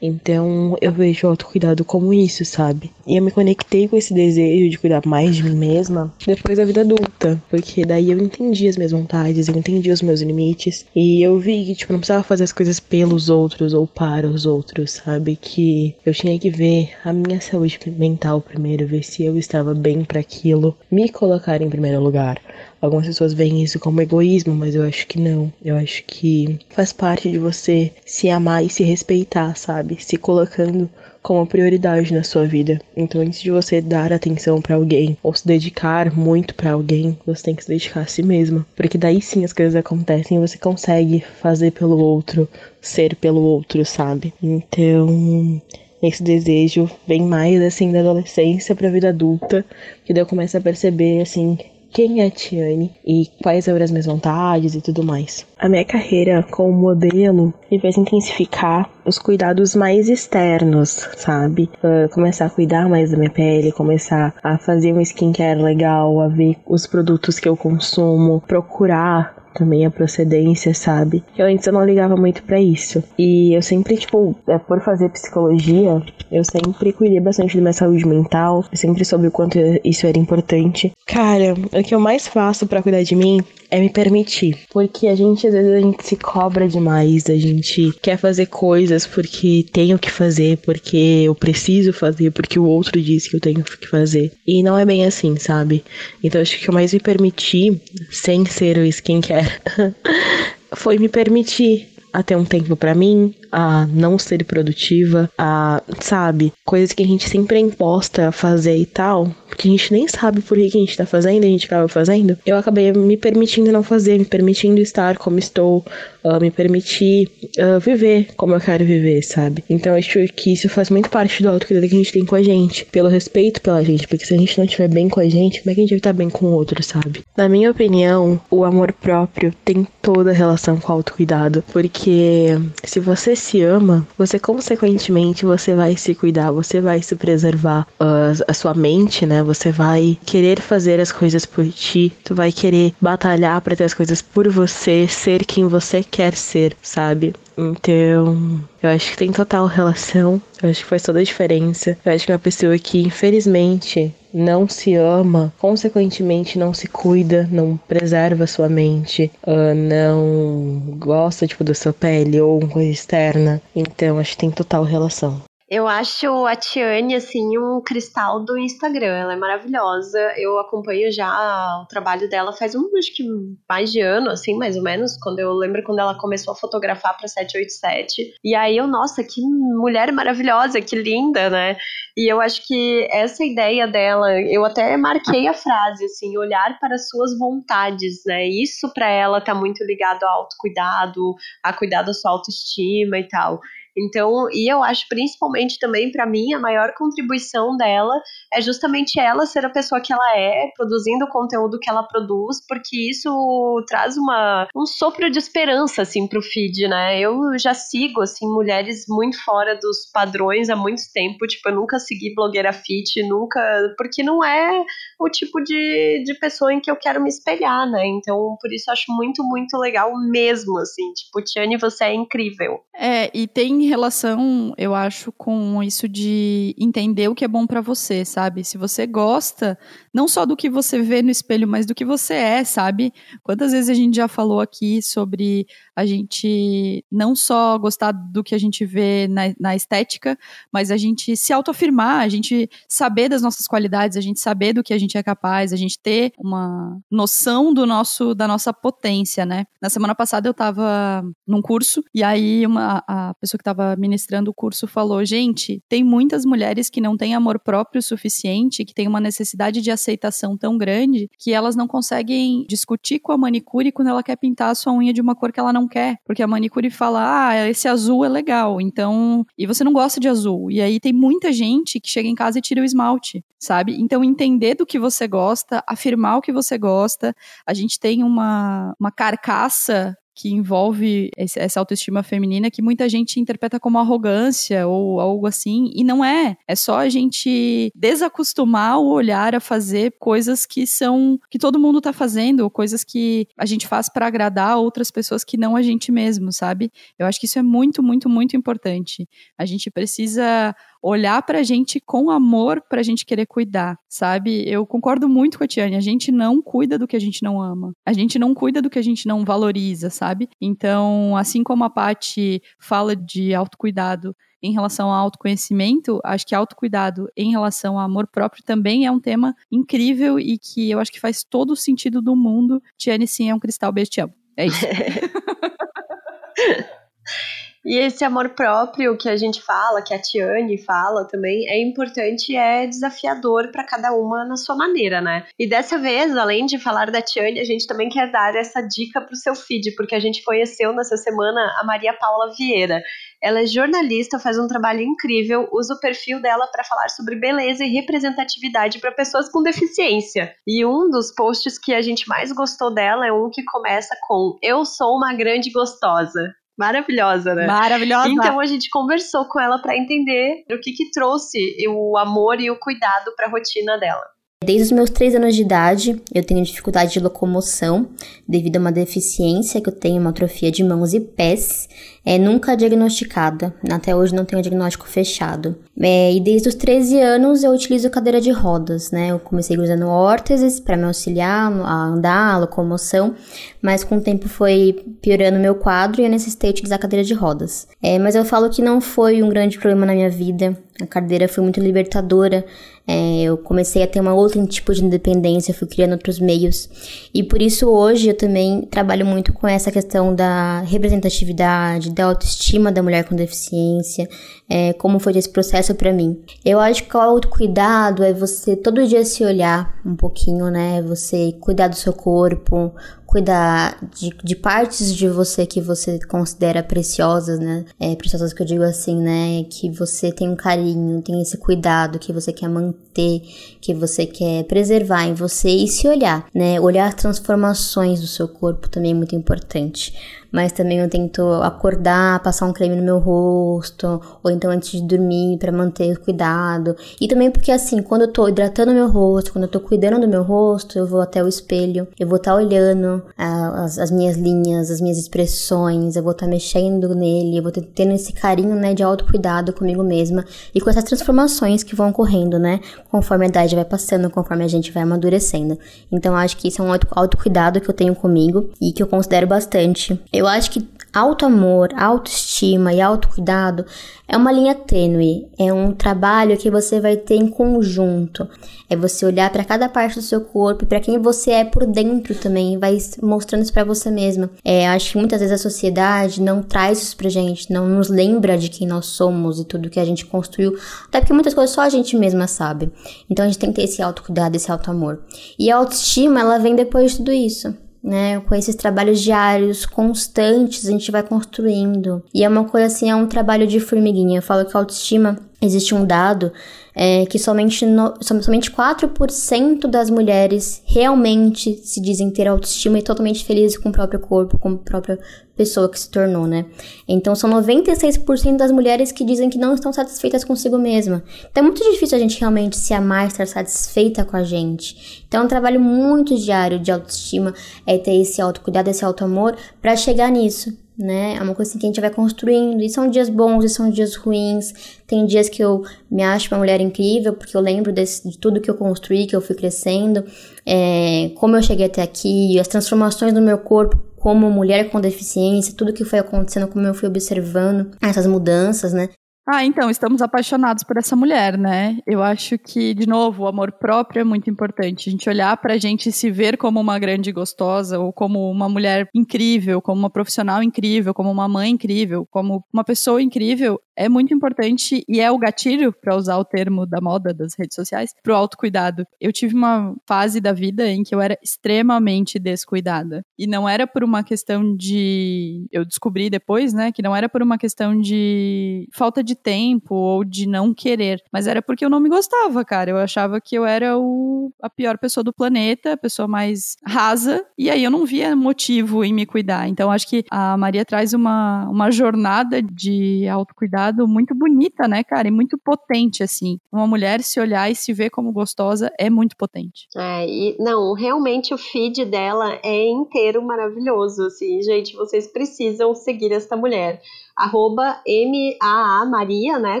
Então eu vejo o autocuidado como isso, sabe? E eu me conectei com esse desejo de cuidar mais de mim mesma depois da vida adulta, porque daí eu entendi as minhas vontades, eu entendi os meus limites e eu vi que, tipo, não precisava fazer as coisas pelos outros ou para os outros, sabe? Que eu tinha que ver a minha saúde mental primeiro, ver se eu estava bem para aquilo, me colocar em primeiro lugar Algumas pessoas veem isso como egoísmo, mas eu acho que não. Eu acho que faz parte de você se amar e se respeitar, sabe? Se colocando como prioridade na sua vida. Então, antes de você dar atenção para alguém ou se dedicar muito para alguém, você tem que se dedicar a si mesma, porque daí sim as coisas acontecem e você consegue fazer pelo outro, ser pelo outro, sabe? Então, esse desejo vem mais assim da adolescência para a vida adulta, que daí eu começo a perceber assim quem é Tiane e quais eram as minhas vontades e tudo mais. A minha carreira como modelo me fez intensificar os cuidados mais externos, sabe? Uh, começar a cuidar mais da minha pele, começar a fazer um skincare legal, a ver os produtos que eu consumo, procurar também a procedência, sabe? Eu antes eu não ligava muito para isso. E eu sempre, tipo, é, por fazer psicologia, eu sempre cuidei bastante da minha saúde mental. Eu sempre soube o quanto isso era importante. Cara, o que eu mais faço para cuidar de mim é me permitir. Porque a gente, às vezes, a gente se cobra demais, a gente quer fazer coisas porque tenho que fazer, porque eu preciso fazer, porque o outro disse que eu tenho que fazer. E não é bem assim, sabe? Então acho que eu mais me permiti, sem ser o skincare, foi me permitir a ter um tempo para mim, a não ser produtiva, a, sabe, coisas que a gente sempre é imposta a fazer e tal, que a gente nem sabe por que a gente tá fazendo, a gente acaba fazendo. Eu acabei me permitindo não fazer, me permitindo estar como estou, uh, me permitir uh, viver como eu quero viver, sabe? Então acho que isso faz muito parte do autocuidado que a gente tem com a gente, pelo respeito pela gente, porque se a gente não estiver bem com a gente, como é que a gente vai estar bem com o outro, sabe? Na minha opinião, o amor próprio tem toda a relação com o autocuidado, porque se você se ama, você consequentemente você vai se cuidar, você vai se preservar uh, a sua mente, né? Você vai querer fazer as coisas por ti, tu vai querer batalhar para ter as coisas por você, ser quem você quer ser, sabe? Então, eu acho que tem total relação. Eu acho que faz toda a diferença. Eu acho que uma pessoa que, infelizmente, não se ama, consequentemente não se cuida, não preserva sua mente, uh, não gosta, tipo, da sua pele ou coisa externa. Então, acho que tem total relação. Eu acho a Tiane, assim, um cristal do Instagram. Ela é maravilhosa. Eu acompanho já o trabalho dela faz um, acho que mais de ano, assim, mais ou menos. Quando eu lembro quando ela começou a fotografar pra 787. E aí eu, nossa, que mulher maravilhosa, que linda, né? E eu acho que essa ideia dela, eu até marquei a frase, assim, olhar para suas vontades, né? Isso para ela tá muito ligado ao autocuidado, a cuidar da sua autoestima e tal. Então, e eu acho principalmente também para mim a maior contribuição dela é justamente ela ser a pessoa que ela é, produzindo o conteúdo que ela produz, porque isso traz uma um sopro de esperança assim pro feed, né? Eu já sigo assim mulheres muito fora dos padrões há muito tempo, tipo, eu nunca segui blogueira fit, nunca, porque não é o tipo de, de pessoa em que eu quero me espelhar, né? Então, por isso acho muito muito legal mesmo assim, tipo, Tiane, você é incrível. É, e tem relação, eu acho, com isso de entender o que é bom para você, sabe? Se você gosta, não só do que você vê no espelho, mas do que você é, sabe? Quantas vezes a gente já falou aqui sobre a gente não só gostar do que a gente vê na, na estética, mas a gente se autoafirmar, a gente saber das nossas qualidades, a gente saber do que a gente é capaz, a gente ter uma noção do nosso da nossa potência, né? Na semana passada eu estava num curso e aí uma a pessoa que estava ministrando o curso falou: "Gente, tem muitas mulheres que não têm amor próprio suficiente, que têm uma necessidade de aceitação tão grande que elas não conseguem discutir com a manicure quando ela quer pintar a sua unha de uma cor que ela não quer, porque a manicure fala: "Ah, esse azul é legal". Então, e você não gosta de azul. E aí tem muita gente que chega em casa e tira o esmalte, sabe? Então, entender do que você gosta, afirmar o que você gosta. A gente tem uma uma carcaça que envolve essa autoestima feminina que muita gente interpreta como arrogância ou algo assim, e não é. É só a gente desacostumar o olhar a fazer coisas que são que todo mundo tá fazendo, coisas que a gente faz para agradar outras pessoas que não a gente mesmo, sabe? Eu acho que isso é muito, muito, muito importante. A gente precisa olhar pra gente com amor pra gente querer cuidar, sabe? Eu concordo muito com a Tiane, a gente não cuida do que a gente não ama. A gente não cuida do que a gente não valoriza, sabe? Então, assim como a Paty fala de autocuidado em relação ao autoconhecimento, acho que autocuidado em relação ao amor próprio também é um tema incrível e que eu acho que faz todo o sentido do mundo. Tiane, sim, é um cristal bestial. É isso. E esse amor próprio que a gente fala, que a Tiane fala também, é importante, é desafiador para cada uma na sua maneira, né? E dessa vez, além de falar da Tiane, a gente também quer dar essa dica pro seu feed, porque a gente conheceu nessa semana a Maria Paula Vieira. Ela é jornalista, faz um trabalho incrível, usa o perfil dela para falar sobre beleza e representatividade para pessoas com deficiência. E um dos posts que a gente mais gostou dela é um que começa com: Eu sou uma grande gostosa maravilhosa, né? Maravilhosa. Então a gente conversou com ela para entender o que que trouxe o amor e o cuidado para a rotina dela. Desde os meus três anos de idade, eu tenho dificuldade de locomoção devido a uma deficiência que eu tenho, uma atrofia de mãos e pés é nunca diagnosticada. Até hoje não tenho diagnóstico fechado. É, e desde os 13 anos eu utilizo cadeira de rodas, né? Eu comecei usando órteses para me auxiliar a andar, a locomoção, mas com o tempo foi piorando meu quadro e eu necessitei utilizar cadeira de rodas. É, mas eu falo que não foi um grande problema na minha vida. A cadeira foi muito libertadora. É, eu comecei a ter uma outra tipo de independência, fui criando outros meios. E por isso hoje eu também trabalho muito com essa questão da representatividade, da autoestima da mulher com deficiência, é, como foi esse processo para mim. Eu acho que o autocuidado é você todo dia se olhar um pouquinho, né? Você cuidar do seu corpo, cuidar de, de partes de você que você considera preciosas, né? É, preciosas que eu digo assim, né? Que você tem um carinho, tem esse cuidado que você quer manter, que você quer preservar em você e se olhar, né? Olhar as transformações do seu corpo também é muito importante mas também eu tento acordar, passar um creme no meu rosto, ou então antes de dormir para manter cuidado. E também porque assim, quando eu tô hidratando meu rosto, quando eu tô cuidando do meu rosto, eu vou até o espelho, eu vou estar tá olhando uh, as, as, minhas linhas, as minhas expressões, eu vou estar tá mexendo nele, eu vou tendo esse carinho, né, de autocuidado comigo mesma e com essas transformações que vão ocorrendo, né, conforme a idade vai passando, conforme a gente vai amadurecendo. Então acho que isso é um autocuidado que eu tenho comigo e que eu considero bastante. Eu acho que auto-amor, autoestima e autocuidado é uma linha tênue, é um trabalho que você vai ter em conjunto. É você olhar para cada parte do seu corpo e para quem você é por dentro também, vai mostrando isso para você mesma. É, acho que muitas vezes a sociedade não traz isso pra gente, não nos lembra de quem nós somos e tudo que a gente construiu, até porque muitas coisas só a gente mesma sabe. Então a gente tem que ter esse autocuidado, esse auto-amor. E a autoestima, ela vem depois de tudo isso né? Com esses trabalhos diários, constantes, a gente vai construindo. E é uma coisa assim, é um trabalho de formiguinha. Eu falo que a autoestima, existe um dado é, que somente, no, somente 4% das mulheres realmente se dizem ter autoestima e totalmente felizes com o próprio corpo, com a própria pessoa que se tornou, né? Então são 96% das mulheres que dizem que não estão satisfeitas consigo mesma. Então é muito difícil a gente realmente se amar, estar satisfeita com a gente. Então é um trabalho muito diário de autoestima, é ter esse autocuidado, esse autoamor para chegar nisso né? É uma coisa assim que a gente vai construindo. E são dias bons e são dias ruins. Tem dias que eu me acho uma mulher incrível, porque eu lembro desse, de tudo que eu construí, que eu fui crescendo, é, como eu cheguei até aqui, as transformações do meu corpo como mulher com deficiência, tudo que foi acontecendo, como eu fui observando essas mudanças, né? Ah, então, estamos apaixonados por essa mulher, né? Eu acho que, de novo, o amor próprio é muito importante. A gente olhar pra gente se ver como uma grande gostosa, ou como uma mulher incrível, como uma profissional incrível, como uma mãe incrível, como uma pessoa incrível, é muito importante e é o gatilho, para usar o termo da moda das redes sociais, pro autocuidado. Eu tive uma fase da vida em que eu era extremamente descuidada. E não era por uma questão de. Eu descobri depois, né, que não era por uma questão de falta de tempo ou de não querer, mas era porque eu não me gostava, cara. Eu achava que eu era o... a pior pessoa do planeta, a pessoa mais rasa, e aí eu não via motivo em me cuidar. Então acho que a Maria traz uma, uma jornada de autocuidado muito bonita, né, cara? E muito potente, assim. Uma mulher se olhar e se ver como gostosa é muito potente. É, e não, realmente o feed dela é inteiro maravilhoso, assim. Gente, vocês precisam seguir esta mulher arroba M-A-A Maria, né,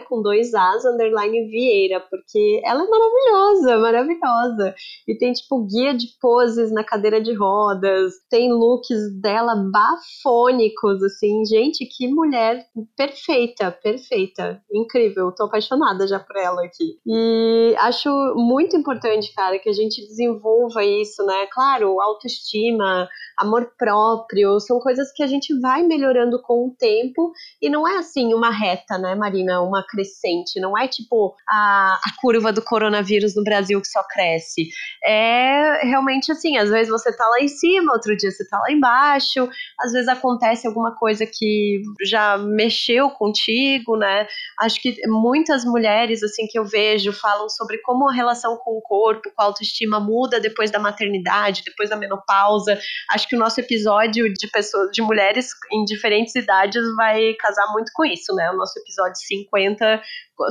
com dois As, underline Vieira, porque ela é maravilhosa, maravilhosa. E tem, tipo, guia de poses na cadeira de rodas, tem looks dela bafônicos, assim. Gente, que mulher perfeita, perfeita. Incrível, tô apaixonada já por ela aqui. E acho muito importante, cara, que a gente desenvolva isso, né? Claro, autoestima, amor próprio, são coisas que a gente vai melhorando com o tempo e não é assim uma reta, né, Marina? Uma crescente. Não é tipo a, a curva do coronavírus no Brasil que só cresce. É realmente assim, às vezes você tá lá em cima, outro dia você tá lá embaixo, às vezes acontece alguma coisa que já mexeu contigo, né? Acho que muitas mulheres, assim, que eu vejo falam sobre como a relação com o corpo, com a autoestima muda depois da maternidade, depois da menopausa. Acho que o nosso episódio de pessoas, de mulheres em diferentes idades vai casar muito com isso, né? O nosso episódio 50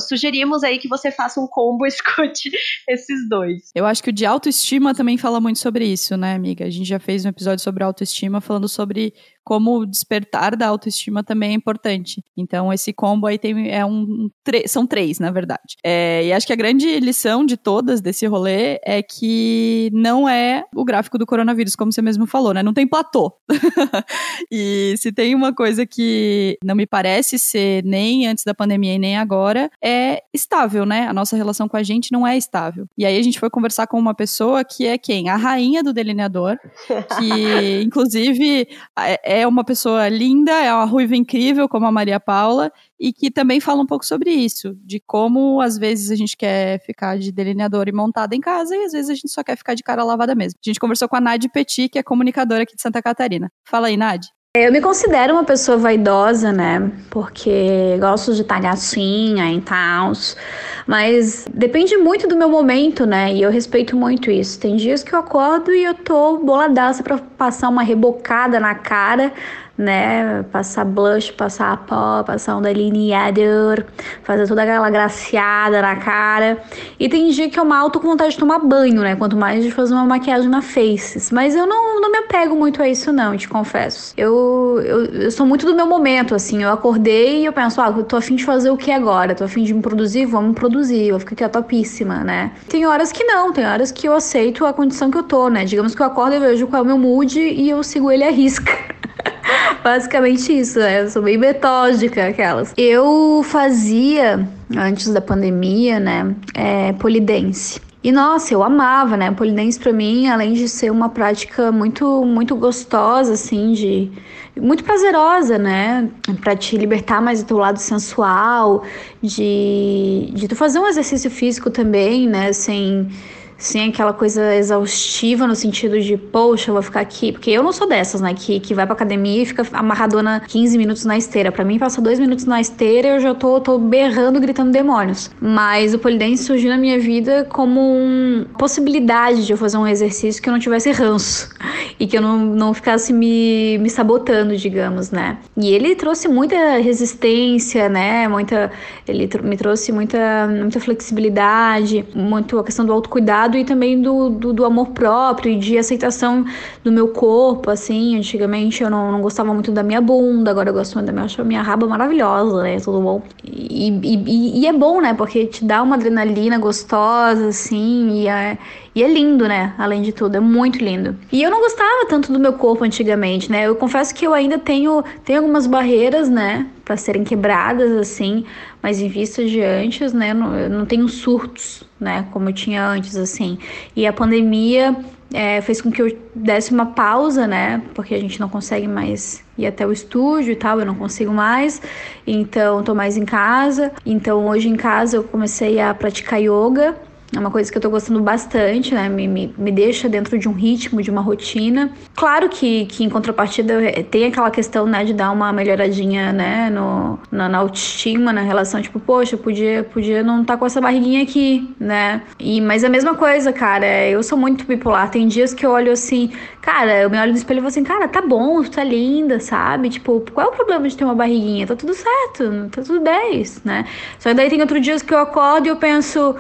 sugerimos aí que você faça um combo escute esses dois. Eu acho que o de autoestima também fala muito sobre isso, né, amiga? A gente já fez um episódio sobre autoestima falando sobre como despertar da autoestima também é importante. Então, esse combo aí tem, é um, são três, na verdade. É, e acho que a grande lição de todas desse rolê é que não é o gráfico do coronavírus, como você mesmo falou, né? Não tem platô. e se tem uma coisa que não me parece ser nem antes da pandemia e nem agora, é estável, né? A nossa relação com a gente não é estável. E aí a gente foi conversar com uma pessoa que é quem? A rainha do delineador, que inclusive é, é uma pessoa linda, é uma ruiva incrível, como a Maria Paula, e que também fala um pouco sobre isso, de como às vezes a gente quer ficar de delineador e montada em casa, e às vezes a gente só quer ficar de cara lavada mesmo. A gente conversou com a Nadi Petit, que é comunicadora aqui de Santa Catarina. Fala aí, Nadi. Eu me considero uma pessoa vaidosa, né? Porque gosto de estar gatinha e tal. Mas depende muito do meu momento, né? E eu respeito muito isso. Tem dias que eu acordo e eu tô boladaça pra passar uma rebocada na cara né? Passar blush, passar pó, passar um delineador, fazer toda aquela graciada na cara. E tem dia que eu mal tô com vontade de tomar banho, né? Quanto mais de fazer uma maquiagem na faces. Mas eu não, não me apego muito a isso, não, te confesso. Eu, eu, eu sou muito do meu momento, assim. Eu acordei e eu penso, ah, tô afim de fazer o que agora? Tô afim de me produzir? Vamos produzir. Eu fico aqui a topíssima, né? Tem horas que não, tem horas que eu aceito a condição que eu tô, né? Digamos que eu acordo e vejo qual é o meu mood e eu sigo ele à risca. Basicamente isso, né? Eu sou bem metódica, aquelas. Eu fazia, antes da pandemia, né, é, polidense. E nossa, eu amava, né? Polidense para mim, além de ser uma prática muito muito gostosa assim de muito prazerosa, né? Para te libertar mais do teu lado sensual, de de tu fazer um exercício físico também, né, sem sem aquela coisa exaustiva no sentido de, poxa, eu vou ficar aqui. Porque eu não sou dessas, né? Que, que vai pra academia e fica amarradona 15 minutos na esteira. Para mim, passa dois minutos na esteira eu já tô, tô berrando, gritando demônios. Mas o polidense surgiu na minha vida como uma possibilidade de eu fazer um exercício que eu não tivesse ranço. E que eu não, não ficasse me, me sabotando, digamos, né? E ele trouxe muita resistência, né? Muita. Ele me trouxe muita, muita flexibilidade, muito a questão do autocuidado e também do, do, do, amor próprio e de aceitação do meu corpo, assim. Antigamente eu não, não gostava muito da minha bunda, agora eu gosto muito da minha, acho a minha raba maravilhosa, né? Tudo bom. E, e, e, é bom, né? Porque te dá uma adrenalina gostosa, assim, e é, e é lindo, né? Além de tudo, é muito lindo. E eu não gostava tanto do meu corpo antigamente, né? Eu confesso que eu ainda tenho, tenho algumas barreiras, né? Para serem quebradas, assim, mas em vista de antes, né? Não, eu não tenho surtos, né? Como eu tinha antes, assim. E a pandemia é, fez com que eu desse uma pausa, né? Porque a gente não consegue mais ir até o estúdio e tal, eu não consigo mais. Então, tô mais em casa. Então, hoje em casa eu comecei a praticar yoga é uma coisa que eu tô gostando bastante, né? Me, me, me deixa dentro de um ritmo, de uma rotina. Claro que, que em contrapartida tem aquela questão, né, de dar uma melhoradinha, né, no, na, na autoestima, na relação, tipo, poxa, podia, podia não estar tá com essa barriguinha aqui, né? E, mas a mesma coisa, cara, eu sou muito bipolar. Tem dias que eu olho assim, cara, eu me olho no espelho e falo assim, cara, tá bom, tu tá linda, sabe? Tipo, qual é o problema de ter uma barriguinha? Tá tudo certo, tá tudo 10, né? Só que daí tem outros dias que eu acordo e eu penso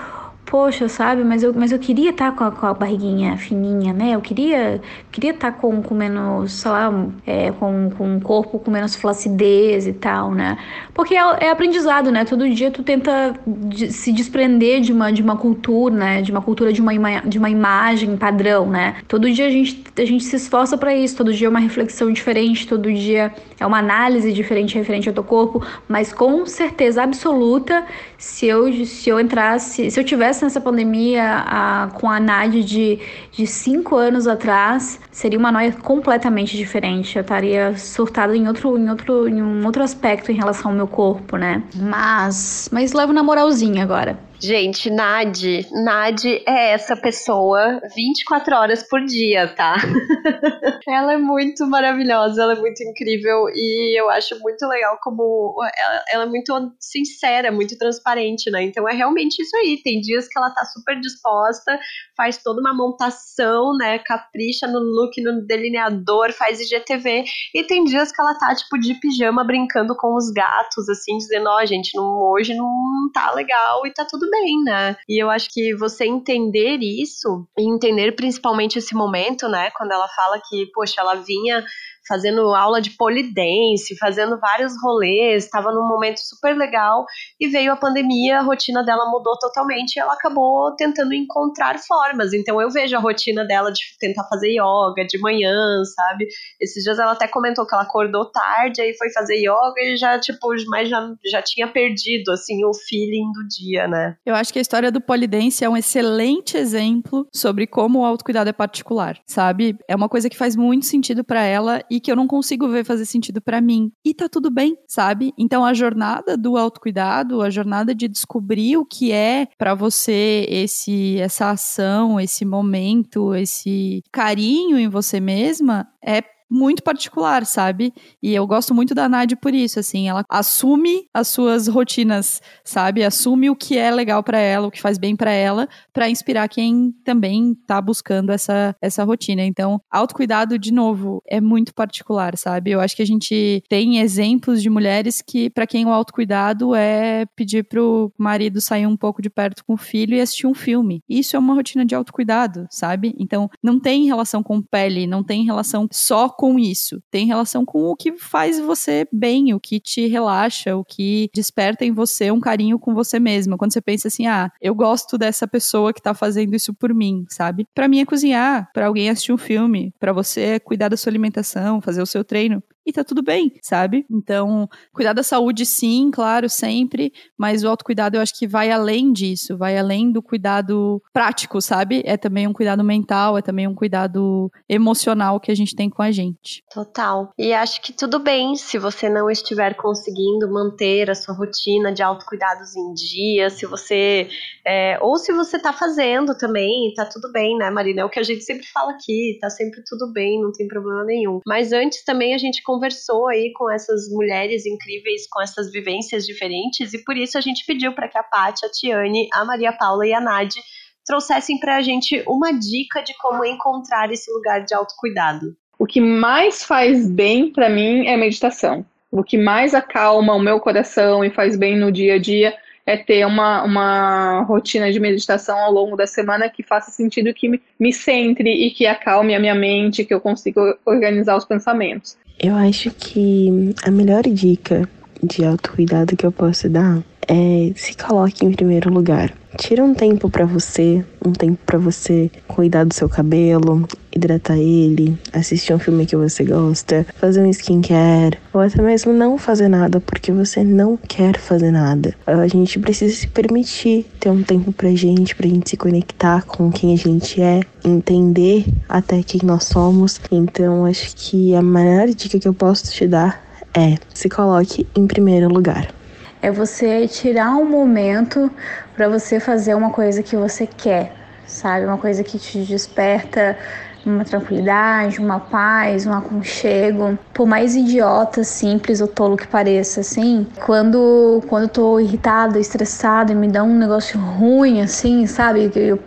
poxa, sabe, mas eu, mas eu queria estar tá com, a, com a barriguinha fininha, né? Eu queria queria estar tá com, com menos, sei lá, é, com, com um corpo com menos flacidez e tal, né? Porque é, é aprendizado, né? Todo dia tu tenta de, se desprender de uma, de uma cultura, né? De uma cultura de uma, ima, de uma imagem padrão, né? Todo dia a gente, a gente se esforça para isso, todo dia é uma reflexão diferente, todo dia é uma análise diferente referente ao teu corpo, mas com certeza absoluta, se eu, se eu entrasse, se eu tivesse nessa pandemia a, com a NAD de, de cinco anos atrás, seria uma noia completamente diferente. Eu estaria surtada em outro, em outro, em um outro aspecto em relação ao meu corpo, né? Mas, mas levo na moralzinha agora. Gente, Nadi, Nadi é essa pessoa 24 horas por dia, tá? ela é muito maravilhosa, ela é muito incrível e eu acho muito legal como ela, ela, é muito sincera, muito transparente, né? Então é realmente isso aí. Tem dias que ela tá super disposta, faz toda uma montação, né? Capricha no look, no delineador, faz IGTV. E tem dias que ela tá, tipo, de pijama brincando com os gatos, assim, dizendo: Ó, oh, gente, não, hoje não tá legal e tá tudo né? E eu acho que você entender isso, e entender principalmente esse momento, né? Quando ela fala que, poxa, ela vinha fazendo aula de polidense, fazendo vários rolês, estava num momento super legal e veio a pandemia, a rotina dela mudou totalmente e ela acabou tentando encontrar formas. Então eu vejo a rotina dela de tentar fazer yoga de manhã, sabe? Esses dias ela até comentou que ela acordou tarde, aí foi fazer yoga e já, tipo, mas já, já tinha perdido, assim, o feeling do dia, né? Eu acho que a história do polidense é um excelente exemplo sobre como o autocuidado é particular, sabe? É uma coisa que faz muito sentido para ela e que eu não consigo ver fazer sentido para mim. E tá tudo bem, sabe? Então a jornada do autocuidado, a jornada de descobrir o que é para você esse essa ação, esse momento, esse carinho em você mesma é muito particular, sabe? E eu gosto muito da Nadi por isso, assim, ela assume as suas rotinas, sabe? Assume o que é legal para ela, o que faz bem para ela, para inspirar quem também tá buscando essa essa rotina. Então, autocuidado de novo é muito particular, sabe? Eu acho que a gente tem exemplos de mulheres que para quem o autocuidado é pedir pro marido sair um pouco de perto com o filho e assistir um filme. Isso é uma rotina de autocuidado, sabe? Então, não tem relação com pele, não tem relação só com com isso. Tem relação com o que faz você bem, o que te relaxa, o que desperta em você um carinho com você mesma. Quando você pensa assim, ah, eu gosto dessa pessoa que tá fazendo isso por mim, sabe? Para mim é cozinhar, para alguém assistir um filme, para você é cuidar da sua alimentação, fazer o seu treino e tá tudo bem, sabe? Então, cuidar da saúde, sim, claro, sempre, mas o autocuidado eu acho que vai além disso, vai além do cuidado prático, sabe? É também um cuidado mental, é também um cuidado emocional que a gente tem com a gente. Total. E acho que tudo bem se você não estiver conseguindo manter a sua rotina de autocuidados em dia, se você. É, ou se você tá fazendo também, tá tudo bem, né, Marina? É o que a gente sempre fala aqui, tá sempre tudo bem, não tem problema nenhum. Mas antes também a gente conversou aí com essas mulheres incríveis, com essas vivências diferentes, e por isso a gente pediu para que a Paty, a Tiane, a Maria Paula e a Nadi trouxessem para a gente uma dica de como encontrar esse lugar de autocuidado. O que mais faz bem para mim é meditação. O que mais acalma o meu coração e faz bem no dia a dia é ter uma, uma rotina de meditação ao longo da semana que faça sentido, que me, me centre e que acalme a minha mente, que eu consiga organizar os pensamentos. Eu acho que a melhor dica de autocuidado que eu posso dar é se coloque em primeiro lugar. Tira um tempo para você, um tempo para você cuidar do seu cabelo, hidratar ele, assistir um filme que você gosta, fazer um skincare, ou até mesmo não fazer nada porque você não quer fazer nada. A gente precisa se permitir ter um tempo pra gente, pra gente se conectar com quem a gente é, entender até quem nós somos. Então, acho que a maior dica que eu posso te dar é se coloque em primeiro lugar é você tirar um momento para você fazer uma coisa que você quer, sabe? Uma coisa que te desperta uma tranquilidade, uma paz, um aconchego. Por mais idiota, simples ou tolo que pareça, assim, quando, quando eu tô irritado, estressado e me dá um negócio ruim, assim, sabe? Eu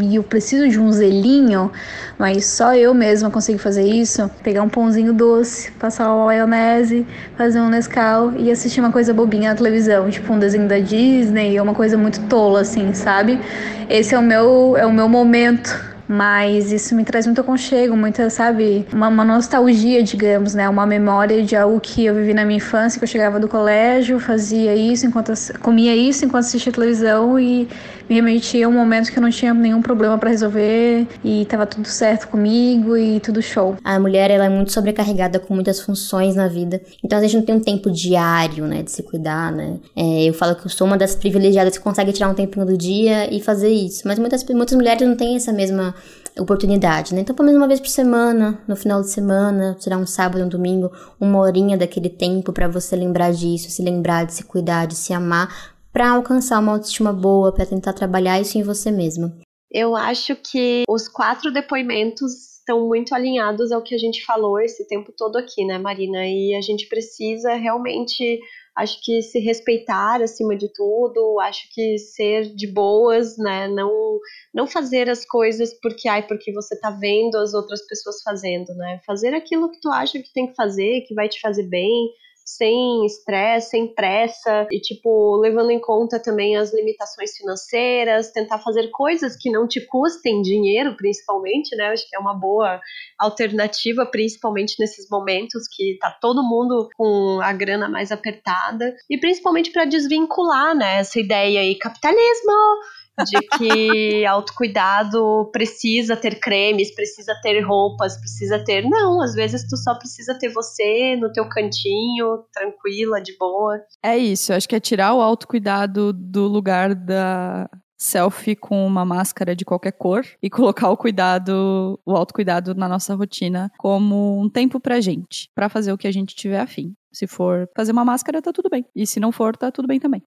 e eu preciso de um zelinho, mas só eu mesma consigo fazer isso, pegar um pãozinho doce, passar uma maionese, fazer um Nescau e assistir uma coisa bobinha na televisão, tipo um desenho da Disney, uma coisa muito tola assim, sabe? Esse é o meu é o meu momento mas isso me traz muito aconchego, muita, sabe, uma, uma, nostalgia, digamos, né, uma memória de algo que eu vivi na minha infância, que eu chegava do colégio, fazia isso enquanto comia isso enquanto assistia televisão e me remetia a um momento que eu não tinha nenhum problema para resolver e tava tudo certo comigo e tudo show. A mulher, ela é muito sobrecarregada com muitas funções na vida, então a gente não tem um tempo diário, né, de se cuidar, né. É, eu falo que eu sou uma das privilegiadas que consegue tirar um tempinho do dia e fazer isso, mas muitas, muitas mulheres não têm essa mesma oportunidade, né? Então, pelo menos uma vez por semana, no final de semana, tirar um sábado, um domingo, uma horinha daquele tempo para você lembrar disso, se lembrar de se cuidar, de se amar, para alcançar uma autoestima boa, para tentar trabalhar isso em você mesma. Eu acho que os quatro depoimentos estão muito alinhados ao que a gente falou esse tempo todo aqui, né, Marina? E a gente precisa realmente acho que se respeitar acima de tudo, acho que ser de boas, né, não não fazer as coisas porque ai porque você tá vendo as outras pessoas fazendo, né? Fazer aquilo que tu acha que tem que fazer, que vai te fazer bem, sem estresse, sem pressa e, tipo, levando em conta também as limitações financeiras, tentar fazer coisas que não te custem dinheiro, principalmente, né? Acho que é uma boa alternativa, principalmente nesses momentos que tá todo mundo com a grana mais apertada e principalmente para desvincular, né, essa ideia aí capitalismo de que autocuidado precisa ter cremes, precisa ter roupas, precisa ter. Não, às vezes tu só precisa ter você no teu cantinho, tranquila, de boa. É isso, acho que é tirar o autocuidado do lugar da selfie com uma máscara de qualquer cor e colocar o cuidado, o autocuidado na nossa rotina como um tempo pra gente, para fazer o que a gente tiver afim. Se for fazer uma máscara, tá tudo bem. E se não for, tá tudo bem também.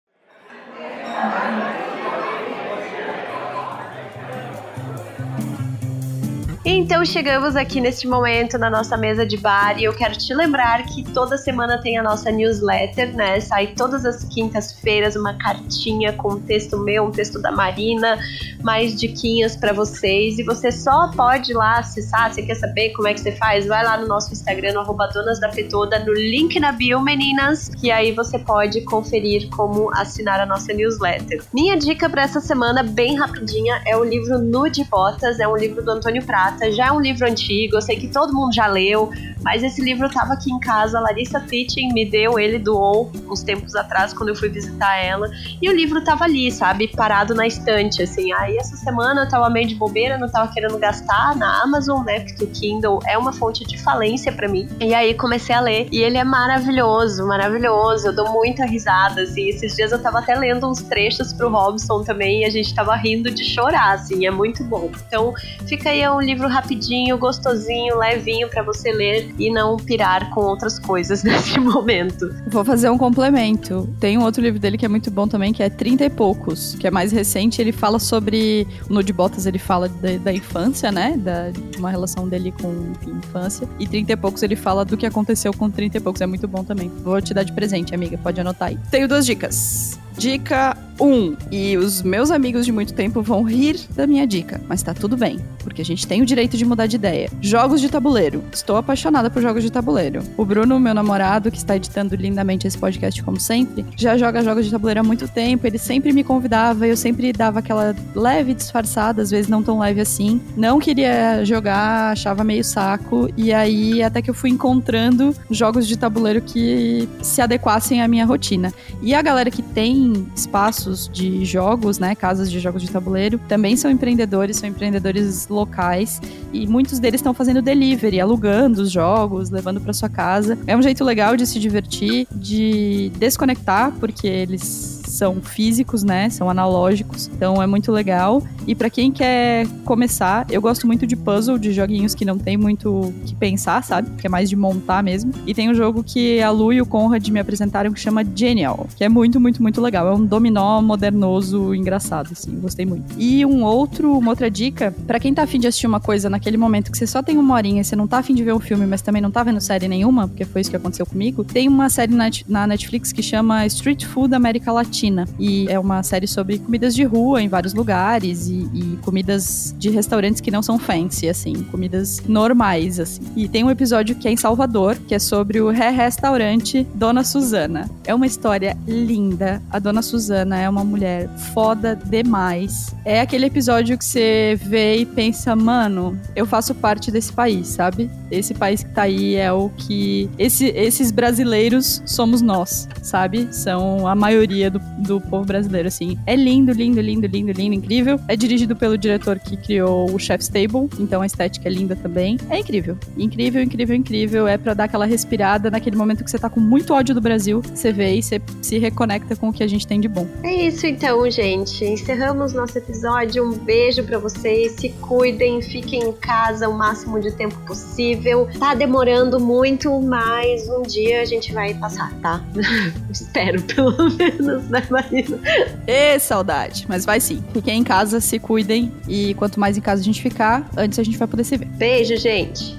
Então chegamos aqui neste momento na nossa mesa de bar e eu quero te lembrar que toda semana tem a nossa newsletter, né? Sai todas as quintas-feiras uma cartinha com um texto meu, um texto da Marina, mais diquinhas para vocês e você só pode ir lá acessar, você quer saber como é que você faz? Vai lá no nosso Instagram, no arroba Donas da Petoda, no link na bio, meninas, que aí você pode conferir como assinar a nossa newsletter. Minha dica para essa semana, bem rapidinha, é o livro Nude Botas, é um livro do Antônio Prata já é um livro antigo, eu sei que todo mundo já leu, mas esse livro estava aqui em casa, a Larissa Fitting me deu, ele doou uns tempos atrás quando eu fui visitar ela, e o livro estava ali, sabe, parado na estante, assim. Aí essa semana eu tava meio de bobeira, não tava querendo gastar na Amazon, né, porque o Kindle é uma fonte de falência para mim. E aí comecei a ler, e ele é maravilhoso, maravilhoso, eu dou muita risada, assim. Esses dias eu tava até lendo uns trechos pro Robson também, e a gente tava rindo de chorar, assim, é muito bom. Então, fica aí é um livro rapidinho, gostosinho, levinho para você ler e não pirar com outras coisas nesse momento. Vou fazer um complemento. Tem um outro livro dele que é muito bom também, que é Trinta e Poucos, que é mais recente. Ele fala sobre. No de Botas ele fala da, da infância, né? Da, de uma relação dele com a infância. E Trinta e Poucos ele fala do que aconteceu com Trinta e Poucos. É muito bom também. Vou te dar de presente, amiga. Pode anotar aí. Tenho duas dicas. Dica 1. E os meus amigos de muito tempo vão rir da minha dica, mas tá tudo bem, porque a gente tem o direito de mudar de ideia. Jogos de tabuleiro. Estou apaixonada por jogos de tabuleiro. O Bruno, meu namorado, que está editando lindamente esse podcast como sempre, já joga jogos de tabuleiro há muito tempo. Ele sempre me convidava, eu sempre dava aquela leve disfarçada, às vezes não tão leve assim. Não queria jogar, achava meio saco. E aí, até que eu fui encontrando jogos de tabuleiro que se adequassem à minha rotina. E a galera que tem espaços de jogos, né, casas de jogos de tabuleiro, também são empreendedores, são empreendedores locais e muitos deles estão fazendo delivery, alugando os jogos, levando para sua casa. É um jeito legal de se divertir, de desconectar, porque eles são físicos, né? São analógicos. Então é muito legal. E para quem quer começar, eu gosto muito de puzzle, de joguinhos que não tem muito que pensar, sabe? Que é mais de montar mesmo. E tem um jogo que a Lu e o Conrad me apresentaram que chama Genial, que é muito, muito, muito legal. É um dominó modernoso, engraçado, assim. Gostei muito. E um outro, uma outra dica, para quem tá afim de assistir uma coisa naquele momento que você só tem uma horinha, você não tá afim de ver um filme, mas também não tá vendo série nenhuma, porque foi isso que aconteceu comigo, tem uma série na Netflix que chama Street Food América Latina China. E é uma série sobre comidas de rua em vários lugares e, e comidas de restaurantes que não são fancy, assim, comidas normais, assim. E tem um episódio que é em Salvador, que é sobre o restaurante Dona Suzana. É uma história linda. A Dona Suzana é uma mulher foda demais. É aquele episódio que você vê e pensa, mano, eu faço parte desse país, sabe? Esse país que tá aí é o que. Esse, esses brasileiros somos nós, sabe? São a maioria do, do povo brasileiro, assim. É lindo, lindo, lindo, lindo, lindo, incrível. É dirigido pelo diretor que criou o Chef's Table, então a estética é linda também. É incrível. Incrível, incrível, incrível. É para dar aquela respirada naquele momento que você tá com muito ódio do Brasil, você vê e você se reconecta com o que a gente tem de bom. É isso então, gente. Encerramos nosso episódio. Um beijo para vocês. Se cuidem, fiquem em casa o máximo de tempo possível. Tá demorando muito, mas um dia a gente vai passar, tá? Espero, pelo menos, né, Marina? Ê, saudade. Mas vai sim. Fiquem em casa, se cuidem. E quanto mais em casa a gente ficar, antes a gente vai poder se ver. Beijo, gente.